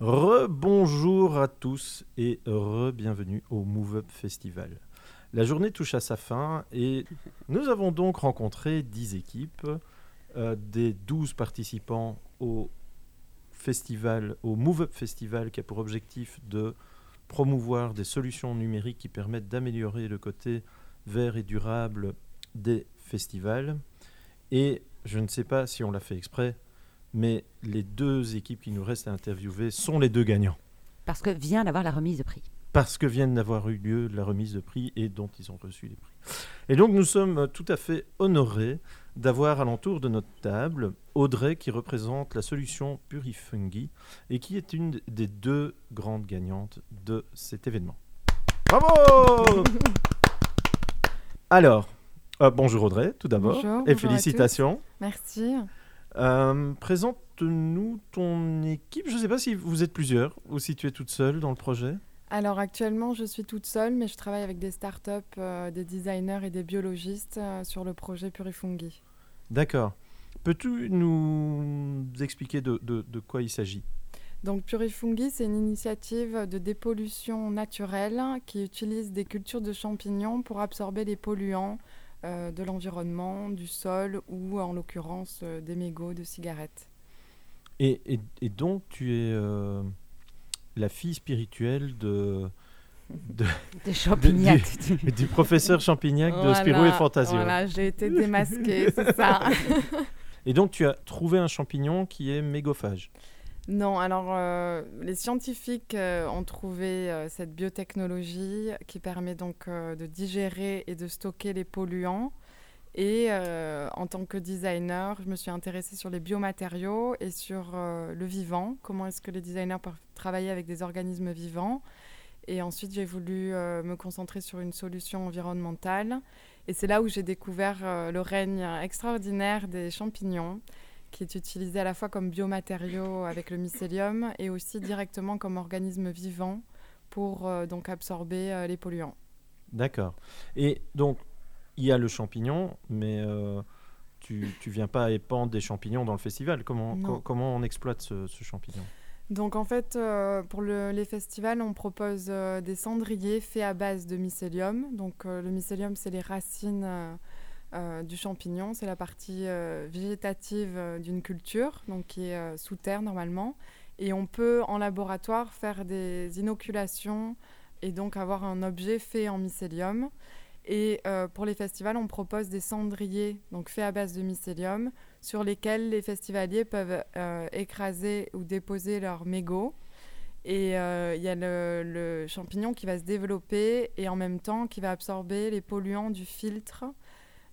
Rebonjour à tous et re-bienvenue au Move Up Festival. La journée touche à sa fin et nous avons donc rencontré 10 équipes, euh, des 12 participants au festival, au Move Up Festival qui a pour objectif de promouvoir des solutions numériques qui permettent d'améliorer le côté vert et durable des festivals. Et je ne sais pas si on l'a fait exprès, mais les deux équipes qui nous restent à interviewer sont les deux gagnants. Parce que vient d'avoir la remise de prix. Parce que viennent d'avoir eu lieu la remise de prix et dont ils ont reçu les prix. Et donc nous sommes tout à fait honorés d'avoir à l'entour de notre table Audrey qui représente la solution Purifungi et qui est une des deux grandes gagnantes de cet événement. Bravo Alors, euh, bonjour Audrey tout d'abord Bonjour, et bonjour félicitations. Merci. Euh, Présente-nous ton équipe. Je ne sais pas si vous êtes plusieurs ou si tu es toute seule dans le projet. Alors actuellement, je suis toute seule, mais je travaille avec des startups, euh, des designers et des biologistes sur le projet Purifungi. D'accord. Peux-tu nous expliquer de, de- de quoi il s'agit? Donc Purifungi, c'est une initiative de dépollution naturelle qui utilise des cultures de champignons pour absorber les polluants euh, de l'environnement, du sol ou en l'occurrence euh, des mégots de cigarettes. et, et- et donc, tu es euh, la fille spirituelle de, de- Des champignons. du, du professeur Champignac de Voilà, Spirou et Fantasio. Voilà, j'ai été démasquée, c'est ça. Et donc, tu as trouvé un champignon qui est mégophage. Non, alors euh, les scientifiques euh, ont trouvé euh, cette biotechnologie qui permet donc de digérer et de stocker les polluants. Et en tant que designer, je me suis intéressée sur les biomatériaux et sur le vivant. Comment est-ce que les designers peuvent travailler avec des organismes vivants? Et ensuite, j'ai voulu me concentrer sur une solution environnementale. Et c'est là où j'ai découvert le règne extraordinaire des champignons qui est utilisé à la fois comme biomatériau avec le mycélium et aussi directement comme organisme vivant pour euh, donc absorber euh, les polluants. D'accord. Et donc, il y a le champignon, mais euh, tu ne viens pas épandre des champignons dans le festival. Comment, co- comment on exploite ce, ce champignon? Donc en fait, euh, pour le- les festivals, on propose des cendriers faits à base de mycélium. Donc le mycélium, c'est les racines euh, du champignon, c'est la partie euh, végétative euh, d'une culture, donc qui est sous terre normalement. Et on peut en laboratoire faire des inoculations et donc avoir un objet fait en mycélium. Et pour les festivals, on propose des cendriers donc faits à base de mycélium sur lesquels les festivaliers peuvent écraser ou déposer leurs mégots. Et il y a le champignon qui va se développer et en même temps qui va absorber les polluants du filtre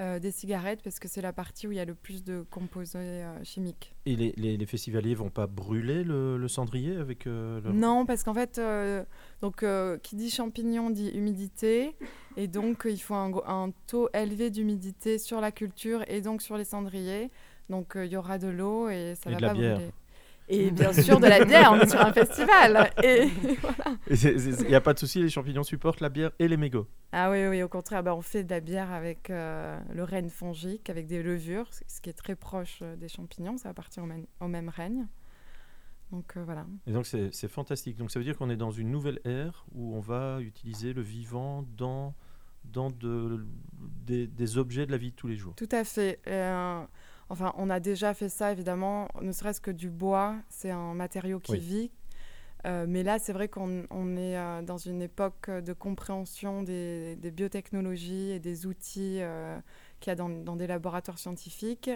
euh, des cigarettes parce que c'est la partie où il y a le plus de composés euh, chimiques. Et les, les, les festivaliers vont pas brûler le, le cendrier avec euh, leur- Non, parce qu'en fait, euh, donc, qui dit champignon dit humidité. Et donc, il faut un, taux élevé d'humidité sur la culture et donc sur les cendriers. Donc, il y aura de l'eau et ça Et va de la pas bière. brûler. Et bien sûr, de la bière, on est sur un festival. Et voilà. Il n'y a pas de souci, les champignons supportent la bière et les mégots. Ah oui, oui, au contraire, bah, on fait de la bière avec euh, le règne fongique, avec des levures, ce qui est très proche euh, des champignons. Ça appartient au même, au même règne. Donc euh, voilà. Et donc c'est c'est fantastique. Donc ça veut dire qu'on est dans une nouvelle ère où on va utiliser le vivant dans, dans de, des, des objets de la vie de tous les jours. Tout à fait. Euh, enfin, on a déjà fait ça, évidemment, ne serait-ce que du bois, c'est un matériau qui Oui. vit. Euh, mais là, c'est vrai qu'on on est euh, dans une époque de compréhension des, des biotechnologies et des outils euh, qu'il y a dans, dans des laboratoires scientifiques.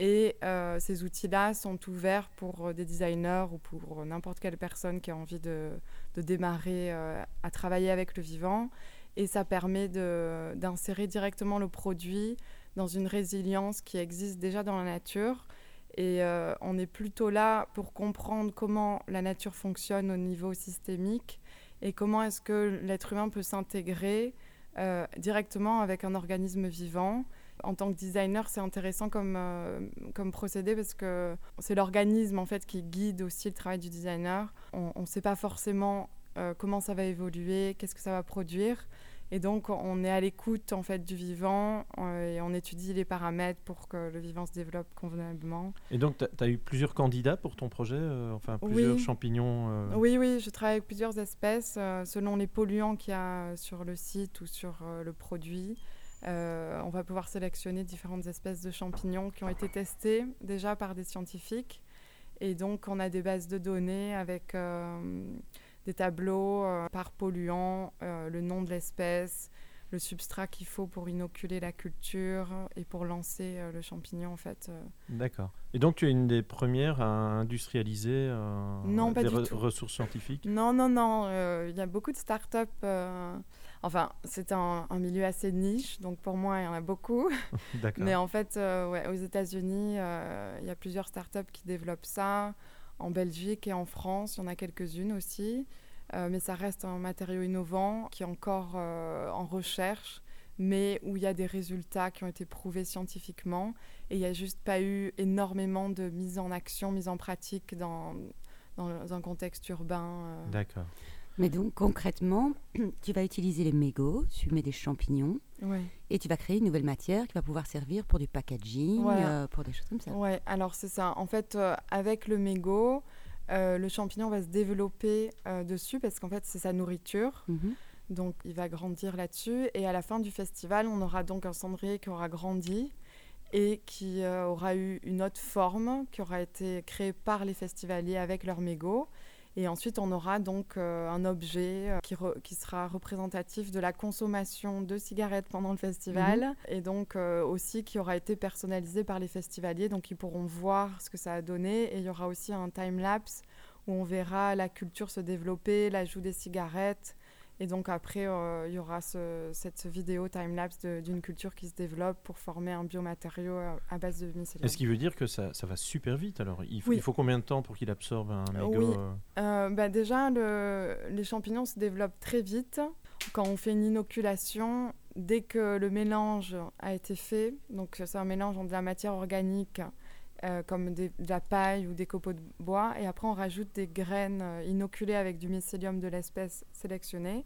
Et ces outils-là sont ouverts pour des designers ou pour n'importe quelle personne qui a envie de, de démarrer à travailler avec le vivant. Et ça permet d'insérer directement le produit dans une résilience qui existe déjà dans la nature. Et euh, on est plutôt là pour comprendre comment la nature fonctionne au niveau systémique et comment est-ce que l'être humain peut s'intégrer euh, directement avec un organisme vivant. En tant que designer, c'est intéressant comme, euh, comme procédé parce que c'est l'organisme en fait qui guide aussi le travail du designer. On ne sait pas forcément euh, comment ça va évoluer, qu'est-ce que ça va produire. Et donc, on est à l'écoute en fait du vivant euh, et on étudie les paramètres pour que le vivant se développe convenablement. Et donc, tu as eu plusieurs candidats pour ton projet euh, Enfin, plusieurs Oui. champignons euh, Oui, oui, je travaille avec plusieurs espèces selon les polluants qu'il y a sur le site ou sur le produit. on va pouvoir sélectionner différentes espèces de champignons qui ont été testées déjà par des scientifiques. Et donc, on a des bases de données avec des tableaux euh, par polluant, euh, le nom de l'espèce, le substrat qu'il faut pour inoculer la culture et pour lancer euh, le champignon, en fait. euh. D'accord. Et donc, tu es une des premières à industrialiser euh, Non, des du re- tout. ressources scientifiques? Non, non, non. Il y a beaucoup de startups. Enfin, c'est un, un milieu assez niche, donc pour moi, il y en a beaucoup. D'accord. Mais en fait, ouais, aux États-Unis, il y a plusieurs startups qui développent ça. En Belgique et en France, il y en a quelques-unes aussi. Euh, mais ça reste un matériau innovant qui est encore euh, en recherche, mais où il y a des résultats qui ont été prouvés scientifiquement. Et il n'y a juste pas eu énormément de mise en action, mise en pratique dans, dans un contexte urbain. euh. D'accord. Mais donc concrètement, tu vas utiliser les mégots, tu mets des champignons Ouais. et tu vas créer une nouvelle matière qui va pouvoir servir pour du packaging, euh, pour des choses comme ça. Ouais, alors c'est ça. En fait, euh, avec le mégot, euh, le champignon va se développer dessus parce qu'en fait, c'est sa nourriture. Mhm. Donc, il va grandir là-dessus. Et à la fin du festival, on aura donc un cendrier qui aura grandi et qui aura eu une autre forme qui aura été créée par les festivaliers avec leur mégot. Et ensuite, on aura donc euh, un objet euh, qui, re- qui sera représentatif de la consommation de cigarettes pendant le festival et donc euh, aussi qui aura été personnalisé par les festivaliers. Donc, ils pourront voir ce que ça a donné. Et il y aura aussi un time-lapse où on verra la culture se développer, l'ajout des cigarettes. Et donc après, euh, il y aura ce- cette vidéo time-lapse d'une culture qui se développe pour former un biomatériau euh, à base de mycélium. Est-ce qui veut dire que ça, ça va super vite alors? Il, faut- Oui. il faut combien de temps pour qu'il absorbe un Euh, mégot oui. bah déjà, le- les champignons se développent très vite. Quand on fait une inoculation, dès que le mélange a été fait, donc c'est un mélange entre de la matière organique euh, comme des- de la paille ou des copeaux de bois, et après on rajoute des graines euh, inoculées avec du mycélium de l'espèce sélectionnée.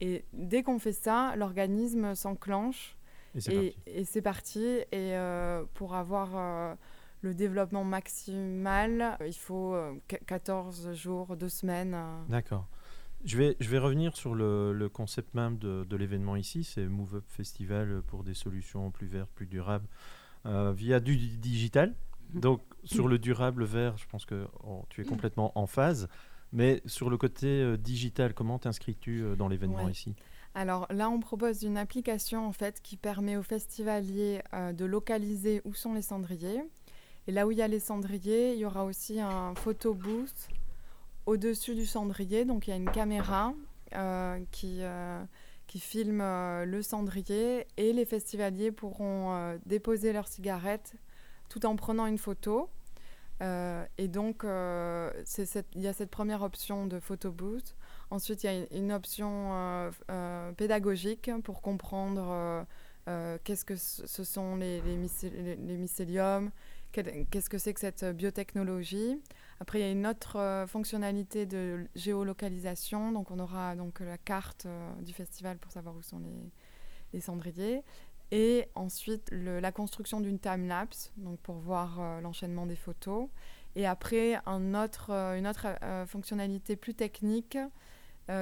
Et dès qu'on fait ça, l'organisme s'enclenche Et c'est parti. et c'est parti. Et euh, pour avoir euh, le développement maximal, il faut euh, qu- 14 jours, 2 semaines. D'accord. Je vais, je vais revenir sur le, le concept même de, de l'événement ici, c'est Move Up Festival pour des solutions plus vertes, plus durables, euh, via du di- digital. Donc sur le durable vert, je pense que oh, tu es complètement en phase. Mais sur le côté euh, digital, comment t'inscris-tu euh, dans l'événement Ouais. ici? Alors là, on propose une application en fait qui permet aux festivaliers euh, de localiser où sont les cendriers. Et là où il y a les cendriers, il y aura aussi un photo booth au-dessus du cendrier. Donc il y a une caméra qui, qui filme le cendrier et les festivaliers pourront déposer leurs cigarettes tout en prenant une photo. Euh, et donc, euh, il y a cette première option de photo booth. Ensuite, il y a une- option euh, pédagogique pour comprendre qu'est-ce que ce sont les, les, mycé- les- les mycéliums, qu'est-ce que c'est que cette biotechnologie. Après, il y a une autre fonctionnalité de géolocalisation. Donc, on aura donc la carte du festival pour savoir où sont les cendriers. Et ensuite, le- la construction d'une time-lapse, donc pour voir euh, l'enchaînement des photos. Et après, un autre, euh, une autre euh, fonctionnalité plus technique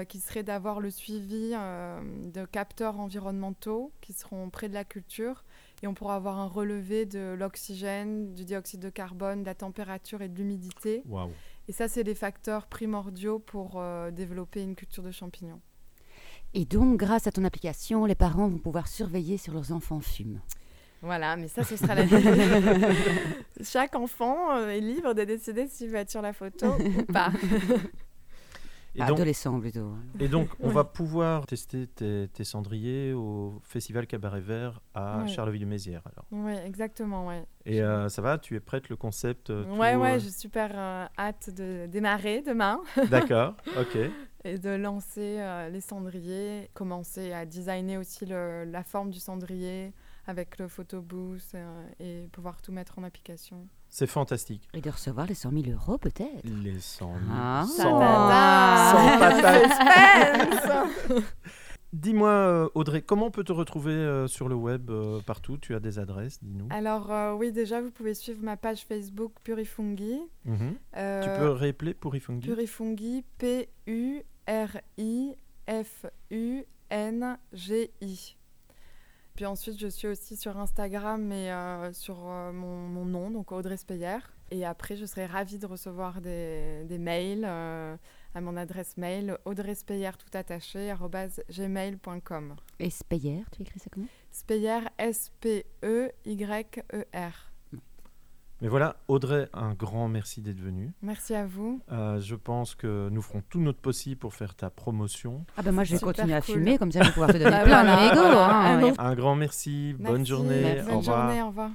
qui serait d'avoir le suivi de capteurs environnementaux qui seront près de la culture. Et on pourra avoir un relevé de l'oxygène, du dioxyde de carbone, de la température et de l'humidité. Et ça, c'est des facteurs primordiaux pour développer une culture de champignons. Et donc, grâce à ton application, les parents vont pouvoir surveiller sur leurs enfants fument. Voilà, mais ça, ce sera la Chaque enfant euh, est libre de décider s'il veut être sur la photo ou pas. Et donc, Adolescent plutôt. et donc, on va pouvoir tester tes, tes cendriers au Festival Cabaret Vert à Ouais. Charleville-Mézières. Alors. Oui, exactement, ouais. Et euh, ça va, tu es prête, le concept euh, tout, Ouais, ouais, euh, j'ai super euh, hâte de démarrer demain D'accord, ok. Et de lancer euh, les cendriers, commencer à designer aussi le- la forme du cendrier avec le photo booth euh, et pouvoir tout mettre en application. C'est fantastique. Et de recevoir les 100 000 euros peut-être. Les 100 000. Ah. Sans- Ta-ta-ta sans patate. Suspense Dis-moi, euh, Audrey, comment on peut te retrouver euh, sur le web euh, partout? Tu as des adresses, dis-nous. Alors euh, oui, déjà, vous pouvez suivre ma page Facebook Purifungi. Mhm. Tu Euh, peux réappeler pour Ifungi Purifungi, P-U-R-I-F-U-N-G-I. Puis ensuite, je suis aussi sur Instagram et euh, sur euh, mon, mon nom, donc Audrey Speyer. Et après, je serais ravie de recevoir des, des mails euh, à mon adresse mail audreyspeyer tout attaché gmail.com. Et Speyer, tu écris ça comment? Speyer, S-P-E-Y-E-R. Mais voilà, Audrey, un grand merci d'être venue. Merci à vous. Euh, je pense que nous ferons tout notre possible pour faire ta promotion. Ah ben moi je vais Super continuer à fumer, comme ça je vais pouvoir te donner Bah plein mégots. voilà. hein. Un grand merci, bonne Merci. journée, Bonne au revoir. journée, au revoir.